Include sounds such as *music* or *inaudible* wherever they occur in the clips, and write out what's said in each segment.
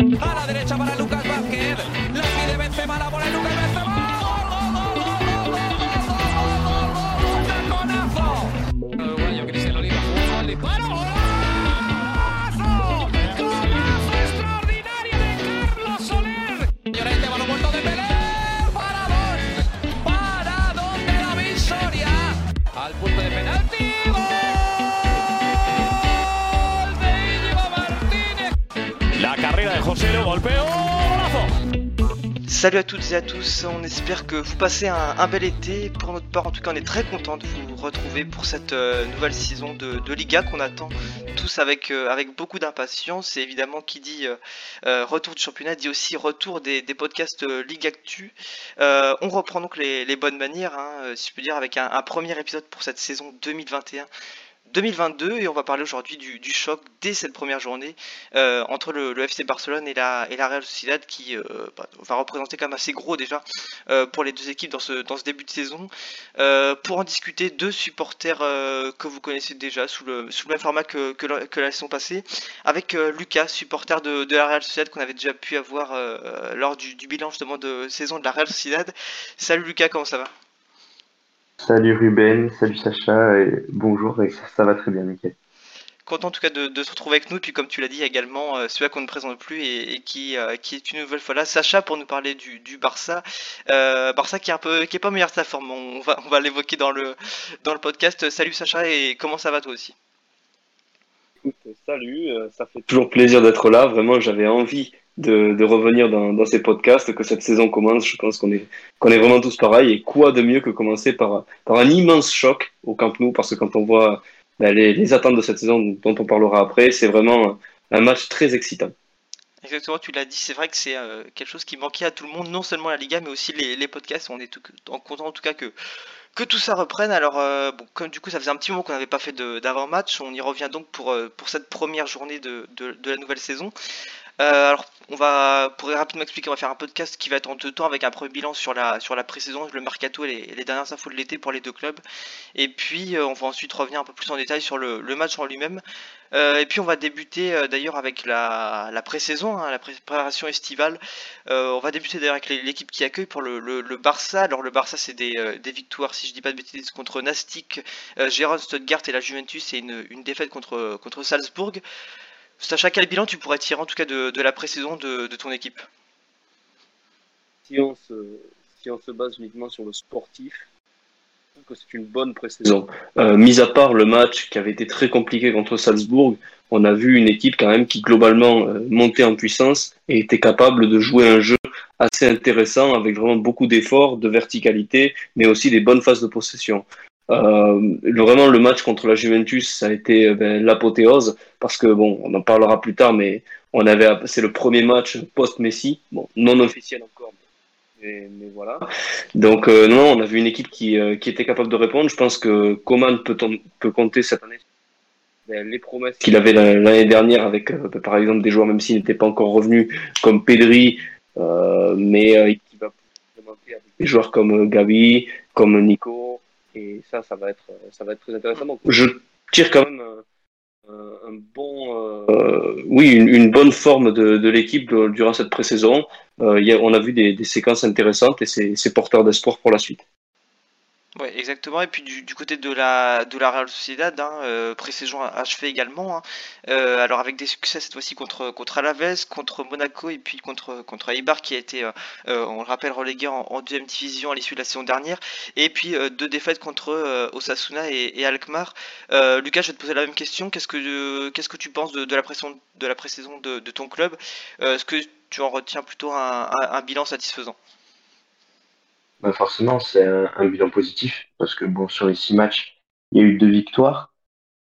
A la derecha para Lucas ¡Golazo! Salut à toutes et à tous, on espère que vous passez un, bel été. Pour notre part, en tout cas, on est très content de vous retrouver pour cette euh, nouvelle saison de, de Liga qu'on attend tous avec, euh, avec beaucoup d'impatience. Et évidemment, qui dit euh, retour du championnat dit aussi retour des, podcasts Ligue Actu. On reprend donc les, bonnes manières, hein, si je peux dire, avec un premier épisode pour cette saison 2021. 2022 et on va parler aujourd'hui du, choc dès cette première journée euh, entre le, FC Barcelone et la, Real Sociedad qui euh, bah, va représenter quand même assez gros déjà euh, pour les deux équipes dans ce, début de saison. Pour en discuter, deux supporters que vous connaissez déjà sous le, même format que, la, saison passée, avec Lucas, supporter de, la Real Sociedad qu'on avait déjà pu avoir lors du, du bilan justement de saison de la Real Sociedad. Salut Lucas, comment ça va? Salut Ruben, salut Sacha, et bonjour, et ça, ça va très bien, nickel. Content en tout cas de, de se retrouver avec nous, et puis comme tu l'as dit également, euh, celui qu'on ne présente plus et, et qui, euh, qui est une nouvelle fois là, Sacha pour nous parler du, du Barça. Euh, Barça qui est un peu qui est pas meilleur de sa forme, on va, on va l'évoquer dans le, dans le podcast. Salut Sacha et comment ça va toi aussi? Écoute, salut, euh, ça fait toujours plaisir d'être là. Vraiment, j'avais envie de, revenir dans, ces podcasts, que cette saison commence. Je pense qu'on est, qu'on est vraiment tous pareils. Et quoi de mieux que commencer par, par un immense choc au Camp Nou, parce que quand on voit ben, les, les attentes de cette saison, dont on parlera après, c'est vraiment un match très excitant. Exactement, tu l'as dit, c'est vrai que c'est euh, quelque chose qui manquait à tout le monde, non seulement la Liga, mais aussi les, podcasts. On est en content en tout cas que, que tout ça reprenne. Alors, euh, bon, comme du coup, ça faisait un petit moment qu'on n'avait pas fait d'avant-match, on y revient donc pour, euh, pour cette première journée de, de la nouvelle saison. Euh, alors, on va, pour rapidement expliquer, on va faire un podcast qui va être en deux temps avec un premier bilan sur la, sur la pré-saison, le mercato et les, dernières infos de l'été pour les deux clubs. Et puis, euh, on va ensuite revenir un peu plus en détail sur le, match en lui-même. Euh, et puis, on va débuter d'ailleurs avec la, la pré-saison, hein, la préparation estivale. On va débuter d'ailleurs avec l'équipe qui accueille pour le, le, Barça. Alors, le Barça, c'est des, des victoires, si je dis pas de bêtises, contre Nastic, Gérone, Stuttgart et la Juventus et une, une défaite contre, contre Salzbourg. Sacha, quel bilan tu pourrais tirer en tout cas de, la pré-saison de, ton équipe Si on se, base uniquement sur le sportif, c'est une bonne pré-saison. Euh, mis à part le match qui avait été très compliqué contre Salzbourg, on a vu une équipe quand même qui globalement euh, montait en puissance et était capable de jouer un jeu assez intéressant avec vraiment beaucoup d'efforts, de verticalité, mais aussi des bonnes phases de possession. Euh, vraiment, le match contre la Juventus, ça a été euh, ben, l'apothéose parce que bon, on en parlera plus tard, mais on avait, c'est le premier match post-Messi, bon, non officiel encore, mais, voilà. Donc euh, non, on a vu une équipe qui, euh, qui était capable de répondre. Je pense que Coman peut, peut compter cette année ben, les promesses qu'il avait la- l'année dernière avec, euh, par exemple, des joueurs même s'ils n'étaient pas encore revenus, comme Pedri, mais qui va avec des joueurs comme Gavi, comme Nico, et ça, ça va être, euh, ça va être très intéressant. Je tire quand même un, un- bon, euh, oui, une, bonne forme de, l'équipe euh, durant cette pré-saison. Euh, on a vu des, séquences intéressantes et c'est porteur d'espoir pour la suite. Ouais, exactement. Et puis du, du côté de la de la Real Sociedad, hein, euh, pré-saison achevée également. hein. Euh, alors avec des succès cette fois-ci contre contre Alaves, contre Monaco et puis contre contre Eibar qui a été, euh, on le rappelle, relégué en, deuxième division à l'issue de la saison dernière. Et puis deux défaites contre Osasuna et, Alkmaar. Lucas, je vais te poser la même question. Qu'est-ce que qu'est-ce que tu penses de, de la pression de la pré-saison de, de ton club? Est-ce que tu en retiens plutôt un, un bilan satisfaisant? Bah forcément, c'est un, bilan positif, parce que bon, sur les six matchs, il y a eu deux victoires,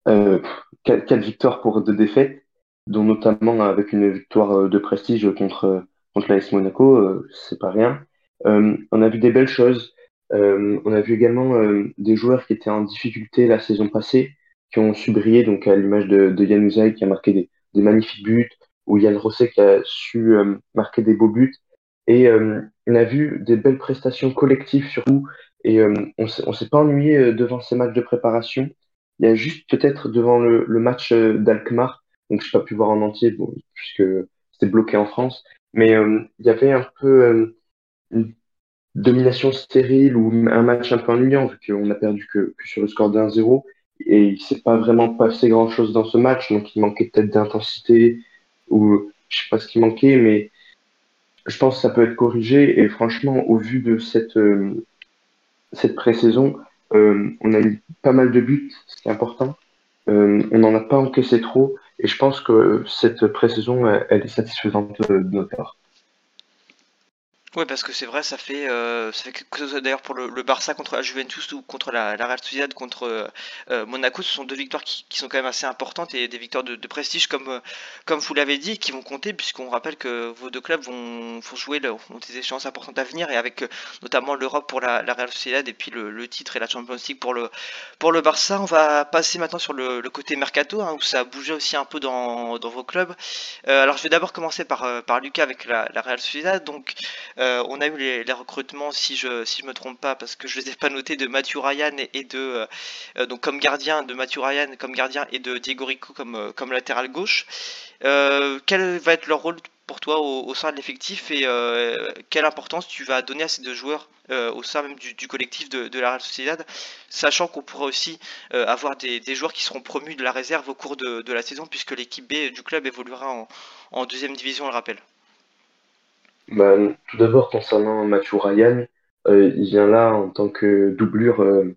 euh, quatre, victoires pour deux défaites, dont notamment avec une victoire euh, de prestige contre, contre l'AS Monaco, euh, c'est pas rien. Euh, on a vu des belles choses. Euh, on a vu également euh, des joueurs qui étaient en difficulté la saison passée, qui ont su briller, donc à l'image de, Yann qui a marqué des, des magnifiques buts, ou Yann Rosset qui a su euh, marquer des beaux buts. Et euh, on a vu des belles prestations collectives surtout, et euh, on on s'est pas ennuyé euh, devant ces matchs de préparation. Il y a juste peut-être devant le, match d'Alkmaar, donc j'ai pas pu voir en entier, puisque c'était bloqué en France. Mais il y avait un peu une domination stérile ou un match un peu ennuyant, vu qu'on a perdu que, sur le score d'un 0 Et il s'est pas vraiment passé grand chose dans ce match, donc il manquait peut-être d'intensité, ou je sais pas ce qui manquait, mais je pense que ça peut être corrigé. Et franchement, au vu de cette, euh, cette pré-saison, euh, on a eu pas mal de buts, ce qui est important. Euh, on n'en a pas encaissé trop, et je pense que cette pré-saison, elle, elle, est satisfaisante de notre part. Ouais, parce que c'est vrai, ça fait, euh, ça fait quelque chose d'ailleurs pour le, Barça contre la Juventus ou contre la, la Real Sociedad contre euh, euh, Monaco. Ce sont deux victoires qui, sont quand même assez importantes et des victoires de, prestige, comme, comme vous l'avez dit, qui vont compter, puisqu'on rappelle que vos deux clubs vont, vont jouer ont des échéances importantes à venir et avec notamment l'Europe pour la, la, Real Sociedad et puis le, titre et la Champions League pour le, pour le Barça. On va passer maintenant sur le, le côté mercato, hein, où ça a bougé aussi un peu dans, dans vos clubs. alors, je vais d'abord commencer par, par Lucas avec la, la Real Sociedad. Donc, on a eu les, recrutements, si je si je me trompe pas, parce que je les ai pas notés, de Mathieu Ryan et, de euh, donc comme gardien de Mathieu Ryan comme gardien et de Diego Rico comme latéral gauche. Euh, quel va être leur rôle pour toi au, sein de l'effectif et euh, quelle importance tu vas donner à ces deux joueurs au sein même du, collectif de, la Real Sociedad, sachant qu'on pourrait aussi avoir des, joueurs qui seront promus de la réserve au cours de, la saison puisque l'équipe B du club évoluera en, en deuxième division, on le rappelle. Bah, tout d'abord, concernant Mathieu Ryan, euh, il vient là en tant que doublure euh,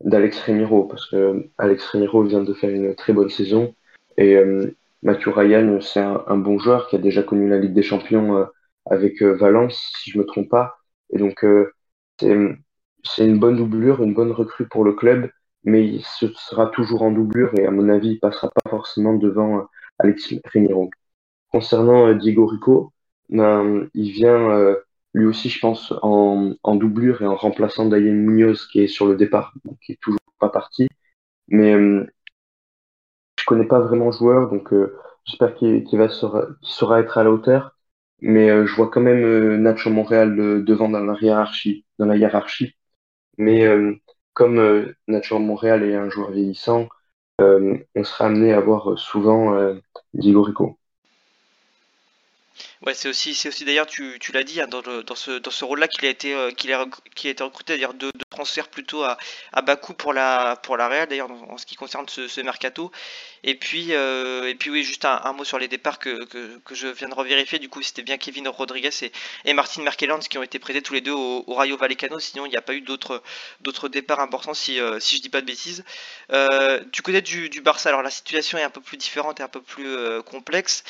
d'Alex Remiro, parce que Alex Remiro vient de faire une très bonne saison. Et euh, Mathieu Ryan, c'est un, bon joueur qui a déjà connu la Ligue des Champions euh, avec euh, Valence, si je me trompe pas. Et donc, c'est une bonne doublure, une bonne recrue pour le club, mais il se sera toujours en doublure et à mon avis, il passera pas forcément devant Alex Remiro. Concernant Diego Rico, ben, il vient euh, lui aussi, je pense, en, doublure et en remplaçant Dayen Munoz qui est sur le départ, qui est toujours pas parti. Mais euh, je connais pas vraiment le joueur, donc euh, j'espère qu'il qu va saura, qu saura, être à la hauteur. Mais euh, je vois quand même Nacho Montréal devant dans la hiérarchie, dans la hiérarchie. Mais comme Nacho Montréal est un joueur vieillissant, on sera amené à voir souvent Diego Rico. Ouais, c'est aussi, c'est aussi d'ailleurs, tu, tu l'as dit, hein, dans, ce, dans ce rôle-là qu'il a été, euh, qu'il a, été recruté, c'est-à-dire de, transfert plutôt à, à bas coût pour la, pour la Real, d'ailleurs, en, ce qui concerne ce, ce mercato. Et puis, euh, et puis oui, juste un, mot sur les départs que, que, je viens de revérifier. Du coup, c'était bien Kevin Rodriguez et, et Martin Merkelands qui ont été prêtés tous les deux au, Rayo Vallecano. Sinon, il n'y a pas eu d'autres, d'autres départs importants, si, euh, si je dis pas de bêtises. Euh, du côté du, du Barça, alors la situation est un peu plus différente et un peu plus complexe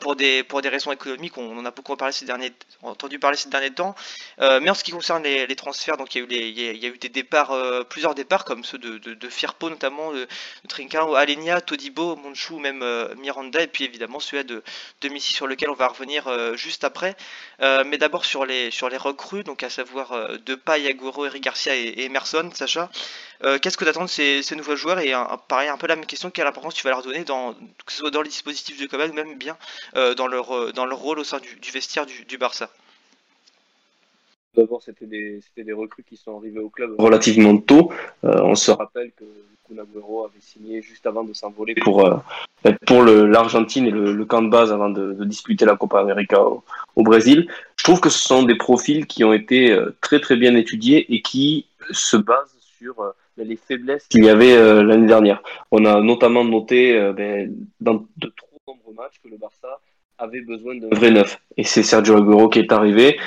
pour des, pour des raisons économiques. On en a beaucoup parlé ces derniers, entendu parler ces derniers temps. mais en ce qui concerne les, transferts, donc il y a eu des départs, euh, plusieurs départs comme ceux de, Firpo notamment, de, de Alenia, Todibo, Monchou, même euh, Miranda, et puis évidemment celui de, de Missy sur lequel on va revenir euh, juste après. mais d'abord sur les, recrues, donc à savoir euh, Depay, Agüero, Eric Garcia et Emerson, Sacha. Qu'est-ce que tu attends de ces, nouveaux joueurs Et pareil, un peu la même question, quelle importance tu vas leur donner, dans, que ce soit dans les dispositifs du club ou même bien dans, leur, dans leur rôle au sein du, vestiaire du, Barça? D'abord, c'était des, recrues qui sont arrivées au club relativement tôt. Euh, on se rappelle que Kun Agüero avait signé juste avant de s'envoler pour, euh, pour l'Argentine et le, camp de base avant de, de disputer la Copa América au, au, Brésil. Je trouve que ce sont des profils qui ont été euh, très très bien étudiés et qui se basent sur euh, les faiblesses qu'il y avait euh, l'année dernière. On a notamment noté ben, dans de trop nombreux matchs que le Barça avait besoin d'un vrai neuf. Et c'est Sergio Aguero qui est arrivé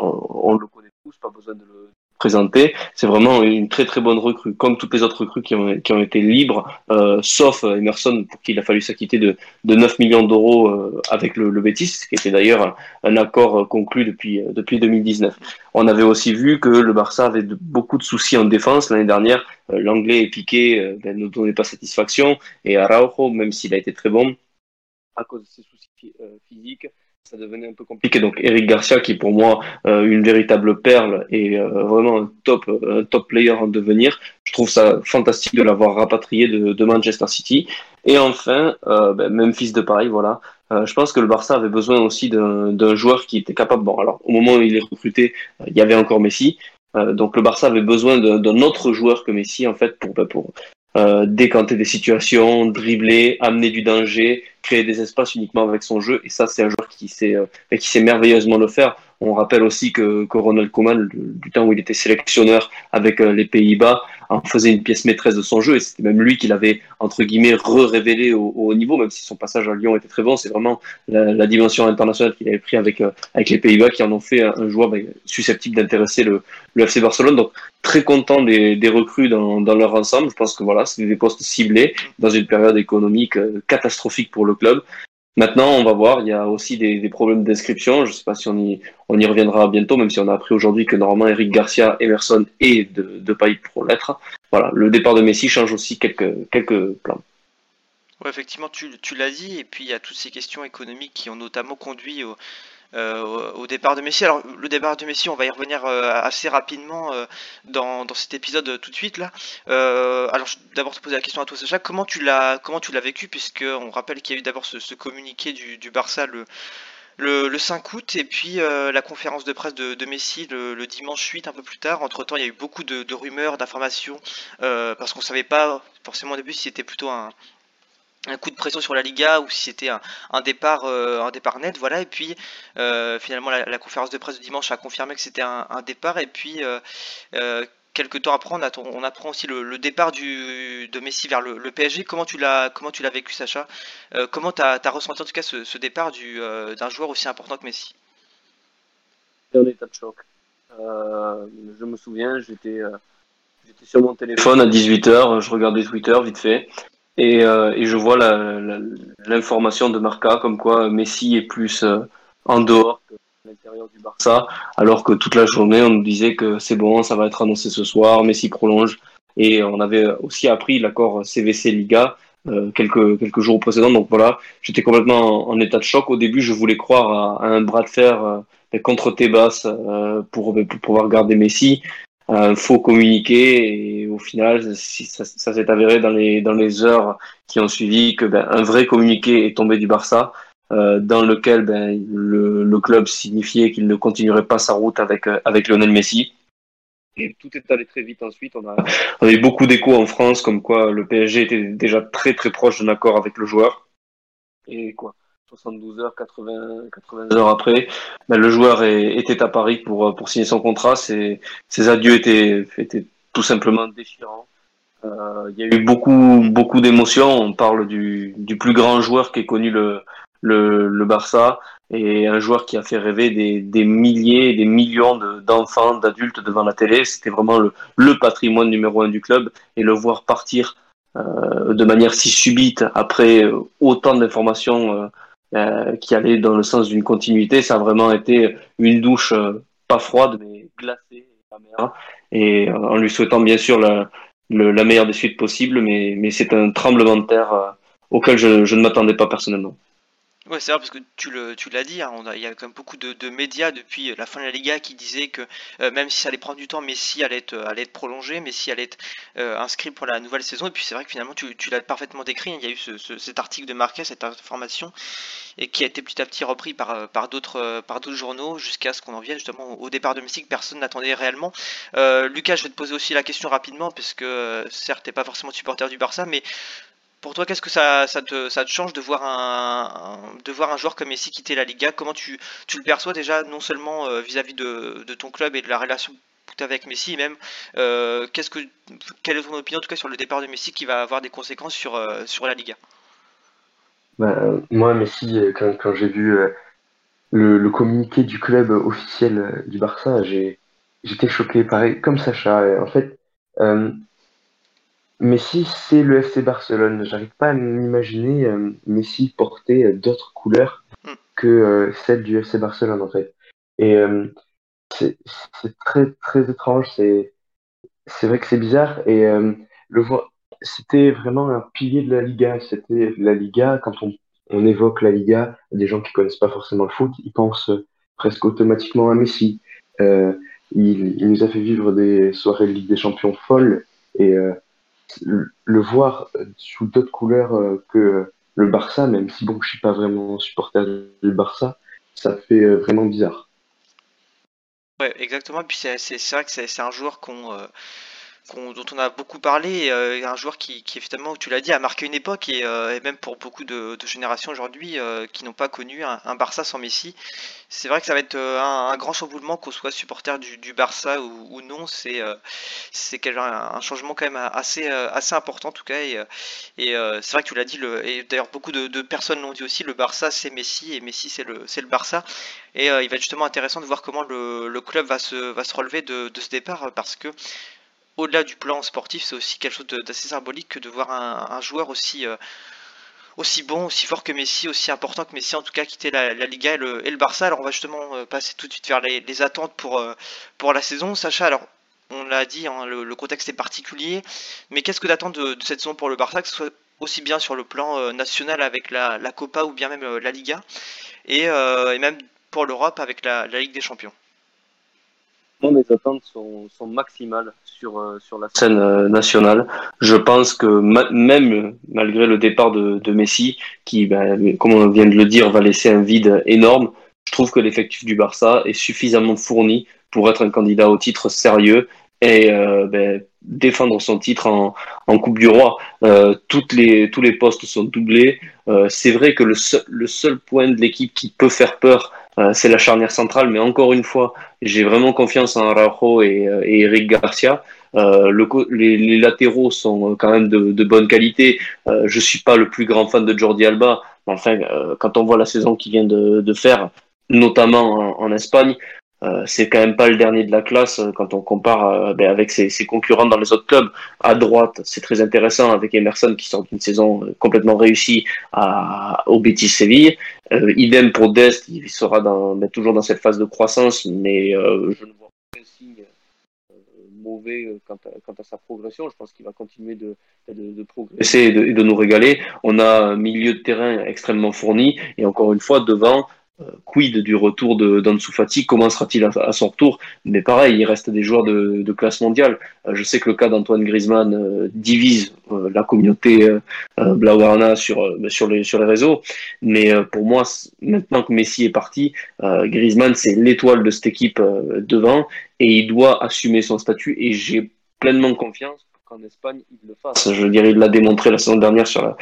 on, on, le connaît tous, pas besoin de le présenter. C'est vraiment une très très bonne recrue, comme toutes les autres recrues qui ont, qui ont été libres, euh, sauf Emerson, pour qui il a fallu s'acquitter de, de 9 millions d'euros euh, avec le, le Betis, qui était d'ailleurs un, accord conclu depuis, depuis 2019. On avait aussi vu que le Barça avait beaucoup de soucis en défense l'année dernière. Euh, L'anglais et Piqué ben, ne donnait pas satisfaction, et Araujo, même s'il a été très bon, à cause de ses soucis physiques, ça devenait un peu compliqué. Donc Eric Garcia, qui est pour moi euh, une véritable perle et euh, vraiment un top, top player en devenir, je trouve ça fantastique de l'avoir rapatrié de, de, Manchester City. Et enfin, euh, ben, de pareil, voilà. Euh, je pense que le Barça avait besoin aussi d'un joueur qui était capable. Bon, alors au moment où il est recruté, il y avait encore Messi. donc le Barça avait besoin d'un autre joueur que Messi en fait pour, ben, pour euh, décanter des situations, dribbler, amener du danger, créer des espaces uniquement avec son jeu. Et ça, c'est un joueur qui sait, euh, qui sait merveilleusement le faire. On rappelle aussi que, que Ronald Koeman, du temps où il était sélectionneur avec euh, les Pays-Bas, en faisait une pièce maîtresse de son jeu et c'était même lui qui l'avait entre guillemets re-révélé au, niveau, même si son passage à Lyon était très bon. C'est vraiment la, dimension internationale qu'il avait pris avec euh, avec les Pays-Bas qui en ont fait un, joueur ben, susceptible d'intéresser le, FC Barcelone. Donc très content des, des recrues dans, dans leur ensemble. Je pense que voilà, c'est des postes ciblés dans une période économique euh, catastrophique pour le club. Maintenant, on va voir, il y a aussi des, problèmes d'inscription. Je ne sais pas si on y, reviendra bientôt, même si on a appris aujourd'hui que normalement Eric Garcia, Emerson et de, de pour l'être. Voilà, le départ de Messi change aussi quelques, quelques plans. Ouais, effectivement, tu, tu l'as dit, et puis il y a toutes ces questions économiques qui ont notamment conduit au, euh, au départ de Messi. Alors le départ de Messi, on va y revenir euh, assez rapidement euh, dans, dans, cet épisode tout de suite là. alors d'abord te poser la question à toi Sacha, comment tu l'as comment tu l'as vécu? Puisque on rappelle qu'il y a eu d'abord ce, communiqué du, Barça le le, le, 5 août et puis la conférence de presse de, Messi le, dimanche 8 un peu plus tard. Entre temps, il y a eu beaucoup de, de rumeurs, d'informations parce qu'on savait pas forcément au début si c'était plutôt un, un coup de pression sur la Liga ou si c'était un, départ euh, un départ net voilà. Et puis euh, finalement la, conférence de presse de dimanche a confirmé que c'était un, départ. Et puis euh, quelques temps après on, apprend aussi le, départ du, de Messi vers le, PSG comment tu l'as comment tu l'as vécu Sacha? Comment tu as, ressenti en tout cas ce, départ d'un joueur aussi important que Messi? En état de choc. Je me souviens j'étais sur mon téléphone à 18h je regardais Twitter vite fait et, euh, et je vois l'information de Marca comme quoi Messi est plus euh, en dehors que l'intérieur du Barça, alors que toute la journée on nous disait que c'est bon, ça va être annoncé ce soir, Messi prolonge. Et on avait aussi appris l'accord CVC Liga euh, quelques, quelques jours précédents. Donc voilà, j'étais complètement en, état de choc. Au début, je voulais croire à, un bras de fer euh, contre Tebas euh, pour, pour pouvoir garder Messi un faux communiqué et au final ça, ça s'est avéré dans les dans les heures qui ont suivi que ben, un vrai communiqué est tombé du Barça euh, dans lequel ben, le, le club signifiait qu'il ne continuerait pas sa route avec euh, avec Lionel Messi. Et tout est allé très vite ensuite. On a, on a eu beaucoup d'échos en France comme quoi le PSG était déjà très très proche d'un accord avec le joueur. et quoi 72 heures, 80, 80 heures après, ben, le joueur était à Paris pour, pour signer son contrat. Ses, adieux étaient, étaient tout simplement déchirants. Euh, il y a eu beaucoup, beaucoup d'émotions. On parle du, plus grand joueur qui ait connu le, Barça et un joueur qui a fait rêver des, des milliers, des millions d'enfants, d'adultes devant la télé. C'était vraiment le, patrimoine numéro un du club et le voir partir euh, de manière si subite après autant d'informations euh, euh, qui allait dans le sens d'une continuité. Ça a vraiment été une douche euh, pas froide, mais glacée et euh, en lui souhaitant bien sûr la, la meilleure des suites possibles, mais, mais c'est un tremblement de terre auquel je, je ne m'attendais pas personnellement. Ouais, c'est vrai parce que tu le, tu l'as dit, hein, on a, il y a quand même beaucoup de, médias depuis la fin de la Liga qui disaient que euh, même si ça allait prendre du temps, Messi allait être, allait être prolongé, Messi allait être euh, inscrit pour la nouvelle saison. Et puis c'est vrai que finalement tu, l'as parfaitement décrit. Il y a eu ce, cet article de Marquez, cette information, et qui a été petit à petit repris par, euh, par d'autres, par d'autres journaux jusqu'à ce qu'on en vienne justement au départ de Messi que personne n'attendait réellement. Lucas, je vais te poser aussi la question rapidement parce que certes t'es pas forcément supporter du Barça, mais pour toi, qu'est-ce que ça, te, change de voir un, joueur comme Messi quitter la Liga? Comment tu, le perçois déjà, non seulement euh, vis-à-vis de, ton club et de la relation que tu as avec Messi, même euh, quelle est ton opinion en tout cas sur le départ de Messi qui va avoir des conséquences sur, euh, la Liga? Bah, Moi, Messi, quand, quand j'ai vu le, le, communiqué du club officiel du Barça, j'étais choqué, pareil, comme Sacha. En fait, Messi, c'est le FC Barcelone. J'arrive pas à m'imaginer euh, Messi porter euh, d'autres couleurs hmm. que euh, celles du FC Barcelone, en fait. Et c'est très, très étrange. C'est vrai que c'est bizarre. Et le voir, c'était vraiment un pilier de la Liga. C'était la Liga. Quand on, on évoque la Liga, des gens qui connaissent pas forcément le foot, ils pensent presque automatiquement à Messi. il, il, nous a fait vivre des soirées de Ligue des Champions folles. Et le voir sous d'autres couleurs euh, que le Barça, même si bon, je suis pas vraiment supporter du Barça, ça fait euh, vraiment bizarre. Ouais, exactement. Puis c'est vrai que c'est un joueur qu'on dont on a beaucoup parlé, euh, un joueur qui, qui évidemment, tu l'as dit, a marqué une époque et, euh, même pour beaucoup de, générations aujourd'hui euh, qui n'ont pas connu un, Barça sans Messi. C'est vrai que ça va être un, grand chamboulement qu'on soit supporter du, Barça ou, non. C'est c'est un, changement quand même assez assez important en tout cas. Et, et c'est vrai que tu l'as dit. Et d'ailleurs beaucoup de, personnes l'ont dit aussi. Le Barça c'est Messi et Messi c'est le le Barça. Et il va être justement intéressant de voir comment le, club va se va se relever de ce départ parce que au-delà du plan sportif, c'est aussi quelque chose d'assez symbolique que de voir un, joueur aussi, euh, aussi bon, aussi fort que Messi, aussi important que Messi, en tout cas, quitter la, Liga et le, Barça. Alors, on va justement euh, passer tout de suite vers les, attentes pour, euh, pour la saison. Sacha, alors, on l'a dit, hein, le, contexte est particulier, mais qu'est-ce que d'attendre de, cette saison pour le Barça, que ce soit aussi bien sur le plan national avec la, Copa ou bien même la Liga, et, même pour l'Europe avec la Ligue des Champions? Mes attentes sont, sont maximales sur, euh, sur la scène euh, nationale. Je pense que même malgré le départ de, de Messi, qui, ben, comme on vient de le dire, va laisser un vide énorme, je trouve que l'effectif du Barça est suffisamment fourni pour être un candidat au titre sérieux et ben, défendre son titre en, en Coupe du Roi. Euh, toutes les, tous les postes sont doublés. Euh, c'est vrai que le seul, le seul point de l'équipe qui peut faire peur, euh, c'est la charnière centrale, mais encore une fois, j'ai vraiment confiance en Araujo et, euh, Eric Garcia. Euh, le, les, latéraux sont quand même de, bonne qualité. Euh, je suis pas le plus grand fan de Jordi Alba, mais enfin, quand on voit la saison qu'il vient de, faire, notamment en, Espagne, c'est quand même pas le dernier de la classe quand on compare ben, avec ses, concurrents dans les autres clubs. À droite, c'est très intéressant avec Emerson qui sort d'une saison complètement réussie au Betis Séville. Idem pour Dest, il sera toujours dans cette phase de croissance, mais je ne vois aucun signe mauvais quant à, sa progression. Je pense qu'il va continuer de, progresser et de, nous régaler. On a un milieu de terrain extrêmement fourni et encore une fois devant euh, quid du retour d'Ansu Fati Comment sera-t-il à, son retour? Mais pareil, il reste des joueurs de, classe mondiale. Euh, je sais que le cas d'Antoine Griezmann euh, divise la communauté Blaugrana sur sur les sur les réseaux, mais pour moi, maintenant que Messi est parti, Griezmann c'est l'étoile de cette équipe devant. Et il doit assumer son statut. Et j'ai pleinement confiance qu'en Espagne, il le fasse. Je veux dire, il l'a démontré la saison dernière sur,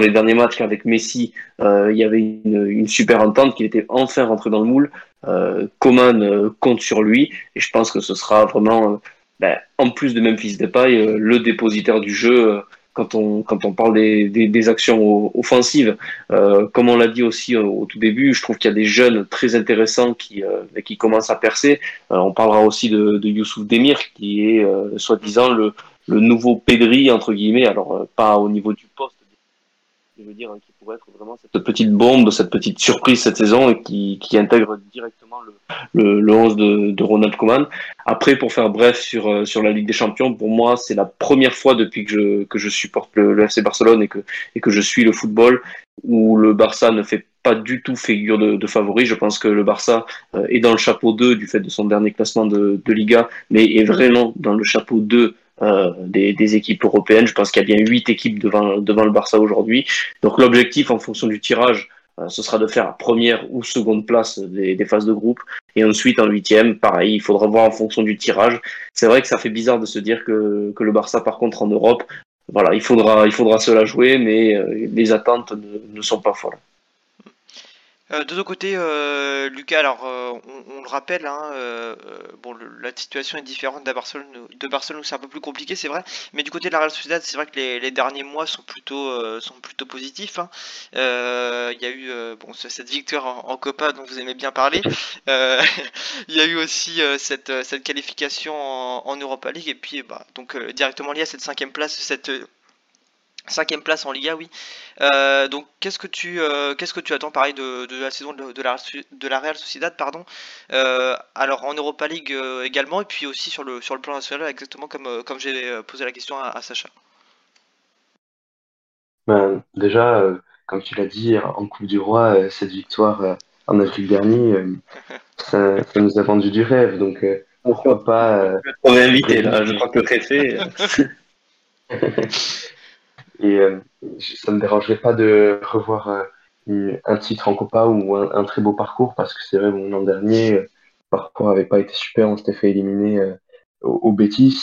les derniers matchs qu'avec Messi, euh, il y avait une, super entente, qu'il était enfin rentré dans le moule. Euh, Coman euh, compte sur lui et je pense que ce sera vraiment, ben, en plus de Memphis Depay, le dépositaire du jeu quand on, parle des, actions offensives. Comme on l'a dit aussi au, tout début, je trouve qu'il y a des jeunes très intéressants qui, qui commencent à percer. On parlera aussi de, de Youssouf Demir, qui est soi-disant le, le nouveau Pedri, entre guillemets, alors euh, pas au niveau du poste, je veux dire, hein, qui pourrait être vraiment cette petite bombe, cette petite surprise cette saison et qui, qui intègre directement le, le, le 11 de, de, Ronald Koeman. Après, pour faire bref sur, euh, sur la Ligue des Champions, pour moi, c'est la première fois depuis que je, que je supporte le, le, FC Barcelone et que, et que je suis le football où le Barça ne fait pas du tout figure de, de favori. Je pense que le Barça euh, est dans le chapeau 2 du fait de son dernier classement de, de Liga, mais est vraiment dans le chapeau 2 euh, des, équipes européennes. Je pense qu'il y a bien huit équipes devant, devant le Barça aujourd'hui. Donc l'objectif en fonction du tirage, euh, ce sera de faire première ou seconde place des, phases de groupe. Et ensuite, en huitième, pareil, il faudra voir en fonction du tirage. C'est vrai que ça fait bizarre de se dire que, que le Barça, par contre, en Europe, voilà, il faudra, il faudra se la jouer, mais euh, les attentes ne sont pas folles. Euh, de deux côtés, euh, Lucas, alors euh, on, le rappelle, hein, la situation est différente de Barcelone, de c'est un peu plus compliqué, c'est vrai, mais du côté de la Real Sociedad, c'est vrai que les, derniers mois sont plutôt, positifs. Hein. Il y a eu cette victoire en, Copa dont vous aimez bien parler. *laughs* Il y a eu aussi cette, qualification en, en, Europa League et puis bah, donc directement lié à cette cinquième place, cette Cinquième place en Liga, oui. Euh, donc, qu'est-ce que tu, euh, qu'est-ce que tu attends, pareil, de, de la saison de, de, la, de la Real Sociedad, pardon. Euh, alors, en Europa League euh, également, et puis aussi sur le, sur le plan national, exactement comme, euh, comme j'ai euh, posé la question à, à Sacha. Ben, déjà, comme tu l'as dit, en Coupe du Roi, cette victoire en avril dernier, *laughs* ça, ça, nous a vendu du rêve. Donc, pourquoi pas. On est invité, là, je crois que le préfet. *laughs* *laughs* Et euh, ça ne me dérangerait pas de revoir euh, un titre en Copa ou un, très beau parcours parce que c'est vrai, mon l'an dernier, euh, le parcours n'avait pas été super, on s'était fait éliminer au, au Bétis.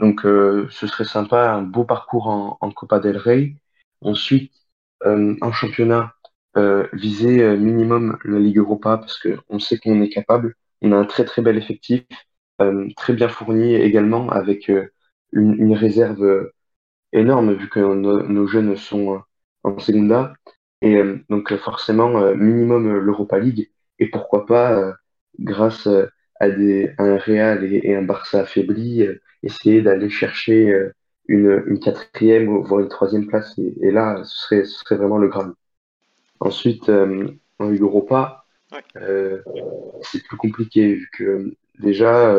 Donc, ce serait sympa, un beau parcours en, Copa del Rey. Ensuite, en championnat, viser minimum la Ligue Europa parce qu'on sait qu'on est capable. On a un très très bel effectif, très bien fourni également avec une réserve énorme vu que nos jeunes sont en Segunda. Et euh, donc euh, forcément, euh, minimum l'Europa League. Et pourquoi pas, grâce à, des, un Real et, un Barça affaibli, essayer d'aller chercher une, une quatrième voire une troisième place. Et, là, ce serait, ce serait vraiment le Graal. Ensuite, en Europa, c'est plus compliqué vu que déjà,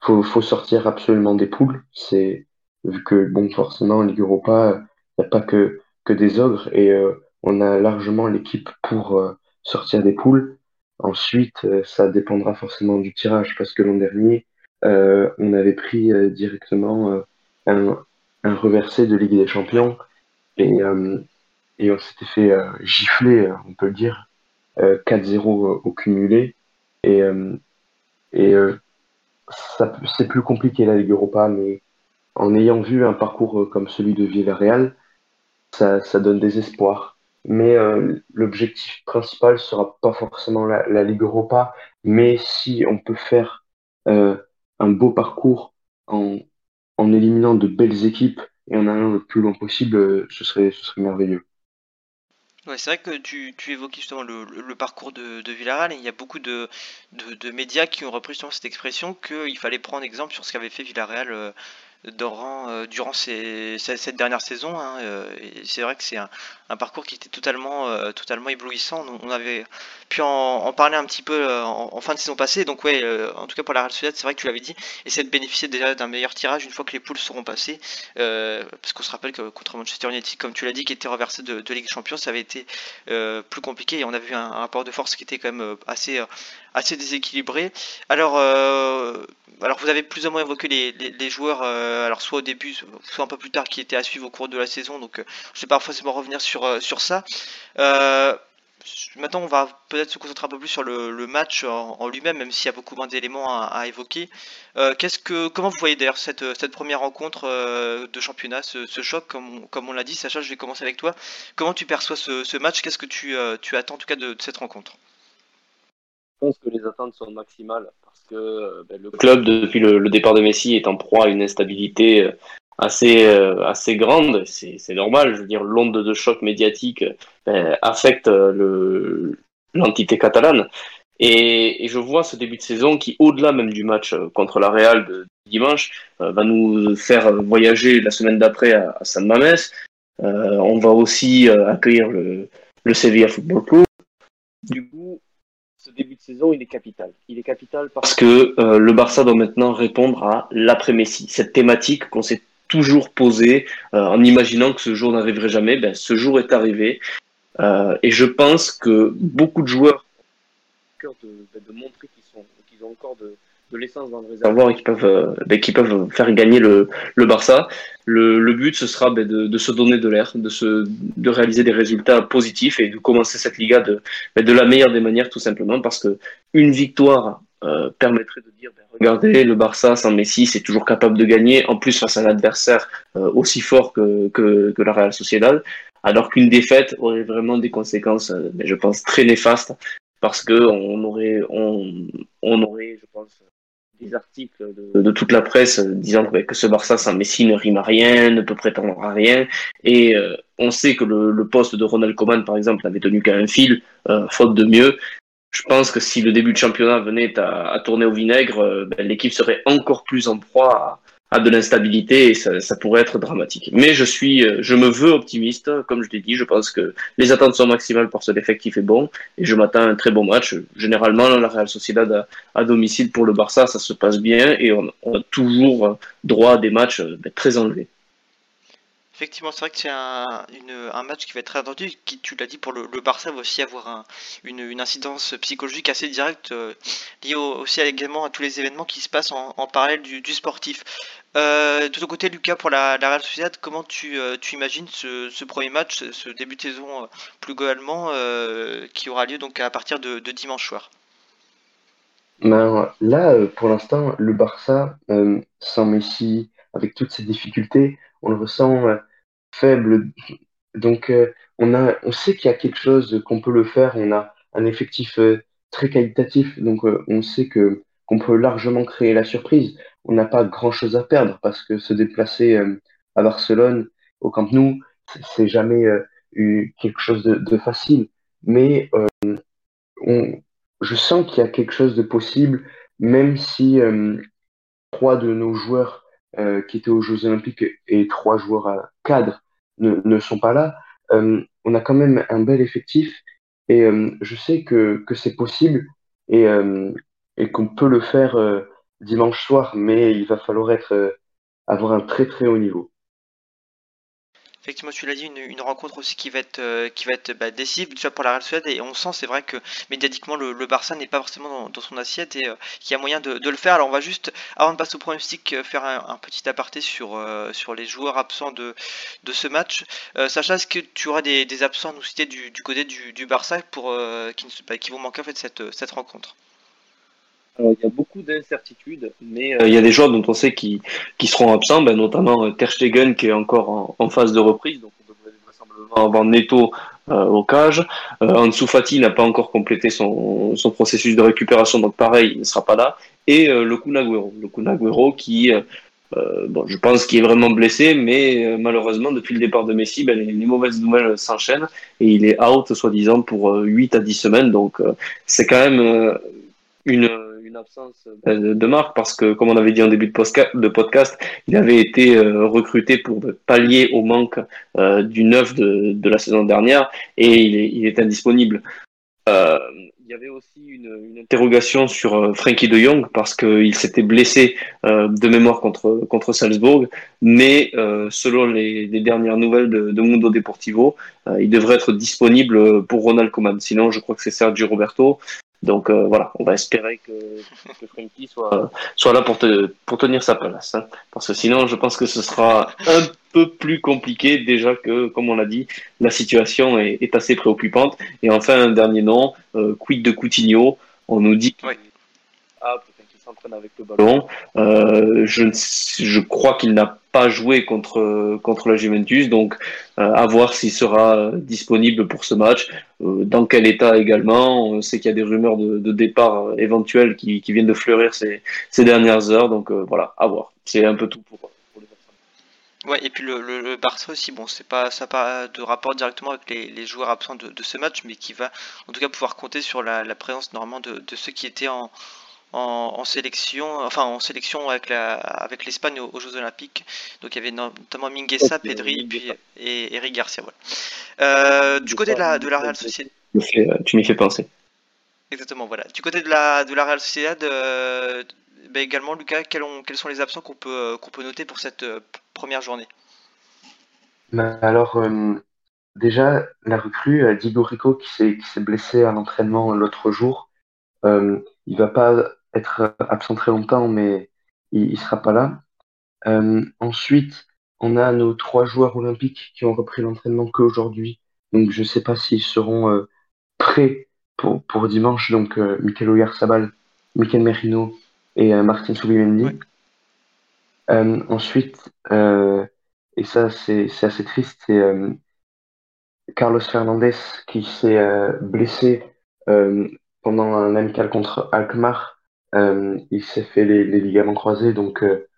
faut, faut sortir absolument des poules. C'est vu que bon, forcément, en Ligue Europa, il n'y a pas que que des ogres et euh, on a largement l'équipe pour euh, sortir des poules. Ensuite, euh, ça dépendra forcément du tirage parce que l'an dernier, on avait pris directement un, un, reversé de Ligue des Champions et, et on s'était fait gifler, on peut le dire, 4-0 au cumulé. Et, et c'est plus compliqué la Ligue Europa, mais en ayant vu un parcours comme celui de Villarreal, ça, ça donne des espoirs. Mais euh, l'objectif principal sera pas forcément la, Ligue Europa, mais si on peut faire euh, un beau parcours en, en éliminant de belles équipes et en allant le plus loin possible, euh, ce serait, ce serait merveilleux. Ouais, c'est vrai que tu, tu évoquais justement le, parcours de, Villarreal et il y a beaucoup de, de, de médias qui ont repris cette expression qu'il fallait prendre exemple sur ce qu'avait fait Villarreal durant, euh, durant ces, cette dernière saison. Hein, euh, c'est vrai que c'est un, parcours qui était totalement, euh, totalement éblouissant. On avait pu en, parler un petit peu en, fin de saison passée. Donc ouais, en tout cas pour la Real Sociedad, c'est vrai que tu l'avais dit, essayer de bénéficier déjà d'un meilleur tirage une fois que les poules seront passées. parce qu'on se rappelle que contre Manchester United, comme tu l'as dit, qui était reversé de, Ligue des Champions, ça avait été plus compliqué et on a vu un, rapport de force qui était quand même assez, assez déséquilibré. Alors, alors vous avez plus ou moins évoqué les, les, joueurs euh, alors soit au début, soit un peu plus tard, qui était à suivre au cours de la saison. Donc euh, je vais pas forcément revenir sur, euh, sur ça. maintenant, on va peut-être se concentrer un peu plus sur le, match en, lui-même, même s'il y a beaucoup moins d'éléments à, évoquer. qu'est-ce que, comment vous voyez d'ailleurs cette, cette première rencontre de championnat, ce, choc, comme, comme on l'a dit Sacha, je vais commencer avec toi. Comment tu perçois ce, match? Qu'est-ce que tu, tu attends en tout cas de cette rencontre? Pense que les attentes sont maximales que euh, ben, le club, depuis le, départ de Messi, est en proie à une instabilité euh, assez, euh, assez grande. C'est normal, je veux dire, l'onde de choc médiatique affecte l'entité catalane. Et, je vois ce début de saison qui, au-delà même du match contre la Real de, dimanche, va nous faire voyager la semaine d'après à, San Mames. on va aussi accueillir le, le Sevilla Football Club. Du coup, ce début de saison, il est capital. Il est capital parce que euh, le Barça doit maintenant répondre à l'après-Messi, cette thématique qu'on s'est toujours posée euh, en imaginant que ce jour n'arriverait jamais. Ben, ce jour est arrivé. Euh, et je pense que beaucoup de joueurs ont de, de montrer qu'ils ont encore de, de l'essence dans le réservoir et qui peuvent, euh, ben, qui peuvent faire gagner le, Barça. Le, but, ce sera ben, de, se donner de l'air, de, de réaliser des résultats positifs et de commencer cette Liga de, ben, de la meilleure des manières, tout simplement, parce que une victoire euh, permettrait de dire regardez, le Barça sans Messi, c'est toujours capable de gagner, en plus face à un adversaire euh, aussi fort que, que, que, la Real Sociedad, alors qu'une défaite aurait vraiment des conséquences, je pense, très néfastes, parce que on aurait, on, on aurait, je pense, des articles de, toute la presse disant que ce Barça sans Messi ne rime à rien, ne peut prétendre à rien. Et euh, on sait que le, poste de Ronald Koeman, par exemple, n'avait tenu qu'à un fil, euh, faute de mieux. Je pense que si le début de championnat venait à, tourner au vinaigre, euh, ben, l'équipe serait encore plus en proie à, de l'instabilité et ça, pourrait être dramatique. Mais je suis, euh, je me veux optimiste, comme je l'ai dit. Je pense que les attentes sont maximales parce que l'effectif est bon et je m'attends à un très bon match. Généralement, la Real Sociedad à, domicile pour le Barça, ça se passe bien et on, a toujours droit à des matchs euh, ben, très enlevés. Effectivement, c'est vrai que c'est un, match qui va être très attendu. Qui, tu l'as dit, pour le, Barça va aussi avoir un, une, incidence psychologique assez directe euh, liée aussi également à tous les événements qui se passent en, parallèle du sportif. Euh, de ton côté, Lucas, pour la, la Real comment tu, euh, imagines ce, premier match, ce début de saison euh, plus globalement, euh, qui aura lieu donc à partir de, dimanche soir? Ben, Là, pour l'instant, le Barça, sans Messi, avec toutes ces difficultés, on le ressent faible. Donc, on sait qu'il y a quelque chose qu'on peut le faire. On a un effectif très qualitatif, donc on sait que qu'on peut largement créer la surprise. On n'a pas grand-chose à perdre parce que se déplacer à Barcelone, au Camp Nou, c'est jamais eu quelque chose de, facile. Mais on, je sens qu'il y a quelque chose de possible, même si trois de nos joueurs qui étaient aux Jeux Olympiques et trois joueurs à cadre ne, ne sont pas là. on a quand même un bel effectif et je sais que, que c'est possible et, et qu'on peut le faire dimanche soir, mais il va falloir être, avoir un très très haut niveau effectivement, tu l'as dit, une, rencontre aussi qui va être, euh, qui va être bah, décisive déjà pour la Real Sociedad. Et on sent, c'est vrai que médiatiquement, le, Barça n'est pas forcément dans, son assiette et euh, qu'il y a moyen de, le faire. Alors, on va juste, avant de passer au pronostic, euh, faire un, petit aparté sur, sur les joueurs absents de, de ce match. Sacha, est-ce que tu aurais des, absents à nous citer du, côté du, Barça pour, qui, bah, qui vont manquer en fait cette, cette rencontre? Il y a beaucoup d'incertitudes, mais il y a des joueurs dont on sait qui, qui seront absents, ben, notamment Ter Stegen qui est encore en, phase de reprise, donc on devrait vraisemblablement avoir Neto euh, au cage. Euh, Ansu Fati n'a pas encore complété son, son, processus de récupération, donc pareil, il ne sera pas là. Et le Kunagüero, le Kunagüero qui, bon, je pense qu'il est vraiment blessé, mais malheureusement, depuis le départ de Messi, ben, les, les, mauvaises nouvelles s'enchaînent et il est out, soi-disant, pour 8 à 10 semaines. Donc c'est quand même une une absence de marque parce que, comme on avait dit en début de podcast, il avait été euh, recruté pour pallier au manque euh, du neuf de, de, la saison dernière et il est, indisponible. Euh, il y avait aussi une, interrogation sur Frankie de Jong parce qu'il s'était blessé de mémoire contre, contre Salzbourg, mais selon les, les, dernières nouvelles de, de Mundo Deportivo, il devrait être disponible pour Ronald Koeman. Sinon, je crois que c'est Sergio Roberto. Donc euh, voilà, on va espérer que, que Frankie soit, soit là pour, te, pour tenir sa place. Hein. Parce que sinon, je pense que ce sera un peu plus compliqué déjà que, comme on l'a dit, la situation est, est, assez préoccupante. Et enfin, un dernier nom, euh, quid de Coutinho? On nous dit qu'il s'entraîne avec le ballon. Euh, je, je crois qu'il n'a pas joué contre, contre la Juventus, donc euh, à voir s'il sera disponible pour ce match. Euh, dans quel état également On sait qu'il y a des rumeurs de, départ euh, éventuels qui, viennent de fleurir ces, ces dernières heures, donc voilà, à voir. C'est un peu tout pour, pour les. Ouais, et puis le, Barça aussi, bon, c'est pas ça pas de rapport directement avec les, joueurs absents de, ce match, mais qui va en tout cas pouvoir compter sur la, la présence normalement de, de ceux qui étaient en, en, sélection, enfin en sélection avec la, avec l'Espagne aux, Jeux Olympiques. Donc il y avait notamment Minguesa, Pedri et Eric Garcia. Voilà. Euh, du côté de la, de la Real Sociedad. Tu m'y fais penser. Exactement, voilà. Du côté de la, de la Real Sociedad, euh, bah également, Lucas, quels, ont, quels, sont les absents qu'on peut, qu'on peut noter pour cette euh, première journée? Bah, Alors, déjà, la recrue, Diego Rico, qui s'est blessé à l'entraînement l'autre jour, il va pas être absent très longtemps, mais il, il sera pas là. Euh, ensuite, on a nos trois joueurs olympiques qui ont repris l'entraînement qu'aujourd'hui. Donc, je sais pas s'ils seront euh, prêts pour, pour dimanche. Donc, euh, Michael Oyarzabal, Michael Merino et euh, Martin Subimendi. Euh, ensuite, et ça, c'est assez triste, c'est Carlos Fernandez qui s'est blessé pendant un amical contre Alkmaar euh, il s'est fait les, ligaments croisés, donc euh,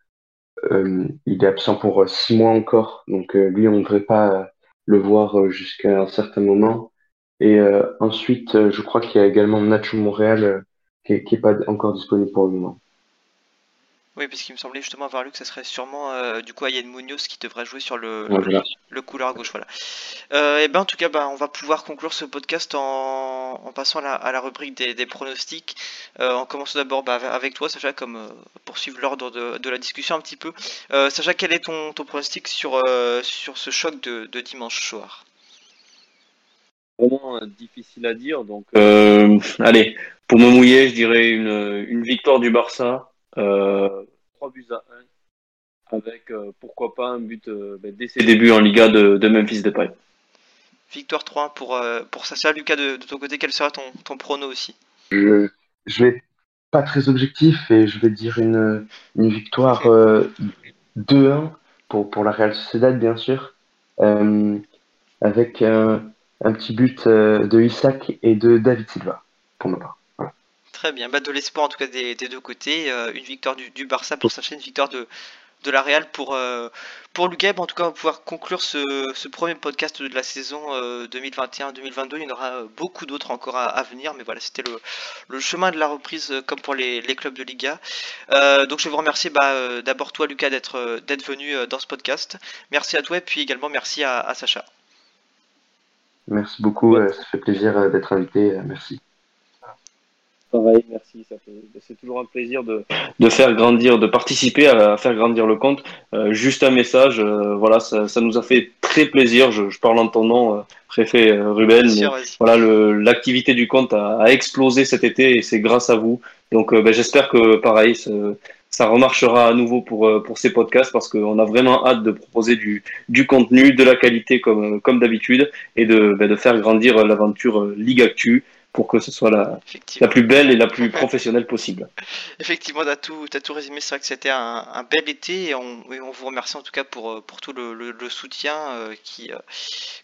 euh, il est absent pour six mois encore. Donc lui, on ne devrait pas le voir jusqu'à un certain moment. Et ensuite, je crois qu'il y a également Nacho Montréal qui n'est pas encore disponible pour le moment. Oui, parce qu'il me semblait justement avoir lu que ce serait sûrement euh, du coup Ayen Munoz qui devrait jouer sur le, le, couloir gauche. Voilà. Euh, et ben en tout cas, ben, on va pouvoir conclure ce podcast en, en passant à la, à la, rubrique des, des pronostics. Euh, en commençant d'abord bah, avec toi, Sacha, comme euh, pour suivre l'ordre de, de, la discussion un petit peu. Euh, Sacha, quel est ton, ton pronostic sur, euh, sur ce choc de, de dimanche soir? Vraiment difficile à dire. Donc, allez, pour me mouiller, je dirais une, une victoire du Barça. 3 euh, buts à 1 avec euh, pourquoi pas un but euh, ben, dès ses débuts en Liga de, de Memphis Depay. Victoire 3 pour, pour Sacha. Lucas, de, de, ton côté, quel sera ton, ton prono aussi? Je, je vais pas très objectif et je vais dire une, une victoire 2-1 pour, pour la Real Sociedad, bien sûr, euh, avec un, un petit but euh, de Isaac et de David Silva, pour ma part. Très bien, bah, de l'espoir en tout cas des, des deux côtés. Euh, une victoire du, du Barça pour s'acheter une victoire de, de la Real pour, euh, pour Lugab. En tout cas, on va pouvoir conclure ce, ce premier podcast de la saison euh, 2021-2022. Il y en aura euh, beaucoup d'autres encore à, à venir, mais voilà, c'était le, le chemin de la reprise euh, comme pour les, les clubs de Liga. Euh, donc je vais vous remercier bah, euh, d'abord toi Lucas d'être euh, d'être venu euh, dans ce podcast. Merci à toi et puis également merci à, à Sacha. Merci beaucoup, euh, ça fait plaisir euh, d'être invité. euh, Merci. Pareil, merci. C'est toujours un plaisir de, de faire grandir, de participer à, à faire grandir le compte. Euh, juste un message, euh, voilà, ça, ça nous a fait très plaisir. Je, je parle en ton nom, euh, préfet Ruben. Mais voilà, l'activité du compte a, a explosé cet été et c'est grâce à vous. Donc, ben, j'espère que pareil, ça remarchera à nouveau pour, pour ces podcasts parce qu'on a vraiment hâte de proposer du, du contenu, de la qualité comme, comme d'habitude et de, ben, de faire grandir l'aventure Ligue Actu pour que ce soit la, la plus belle et la plus professionnelle possible. Effectivement, tu as tout, tout résumé. C'est vrai que c'était un, un bel été et on, et on vous remercie en tout cas pour, euh, pour tout le, le- le soutien euh, qui, euh,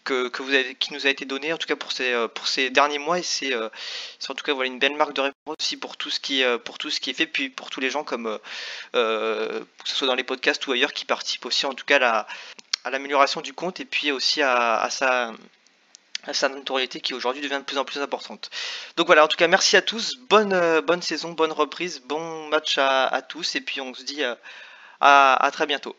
que, que vous avez, qui nous a été donné, en tout cas pour ces, pour ces derniers mois. Et c'est en tout cas voilà, une belle marque de réponse aussi pour tout, ce qui, pour tout ce qui est fait, puis pour tous les gens, comme euh, que ce soit dans les podcasts ou ailleurs, qui participent aussi en tout cas à la- à l'amélioration du compte et puis aussi à, à sa sa notoriété qui aujourd'hui devient de plus en plus importante. Donc voilà, en tout cas, merci à tous, bonne, euh, bonne saison, bonne reprise, bon match à, tous, et puis on se dit euh, à très bientôt.